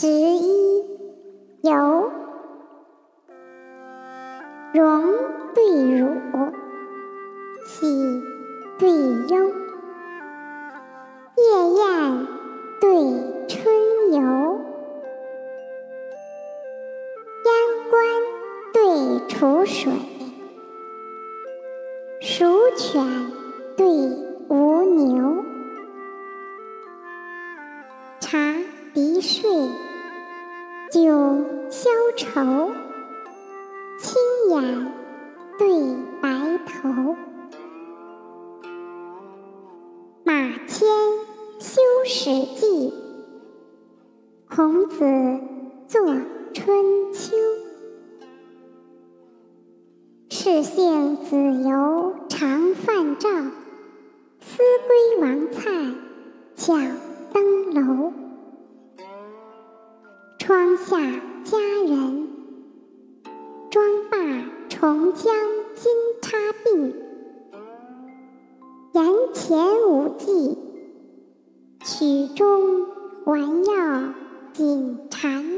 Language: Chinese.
十一游荣对乳，喜对忧。夜宴对春游。烟关对楚水。蜀犬对吴牛。茶笛睡。酒消愁。青眼对白头，马迁修史记，孔子作春秋。士性子游常泛照，思归王粲巧登楼。窗下佳人。妆罢重将金钗鬓，言前舞伎，曲中还绕锦缠。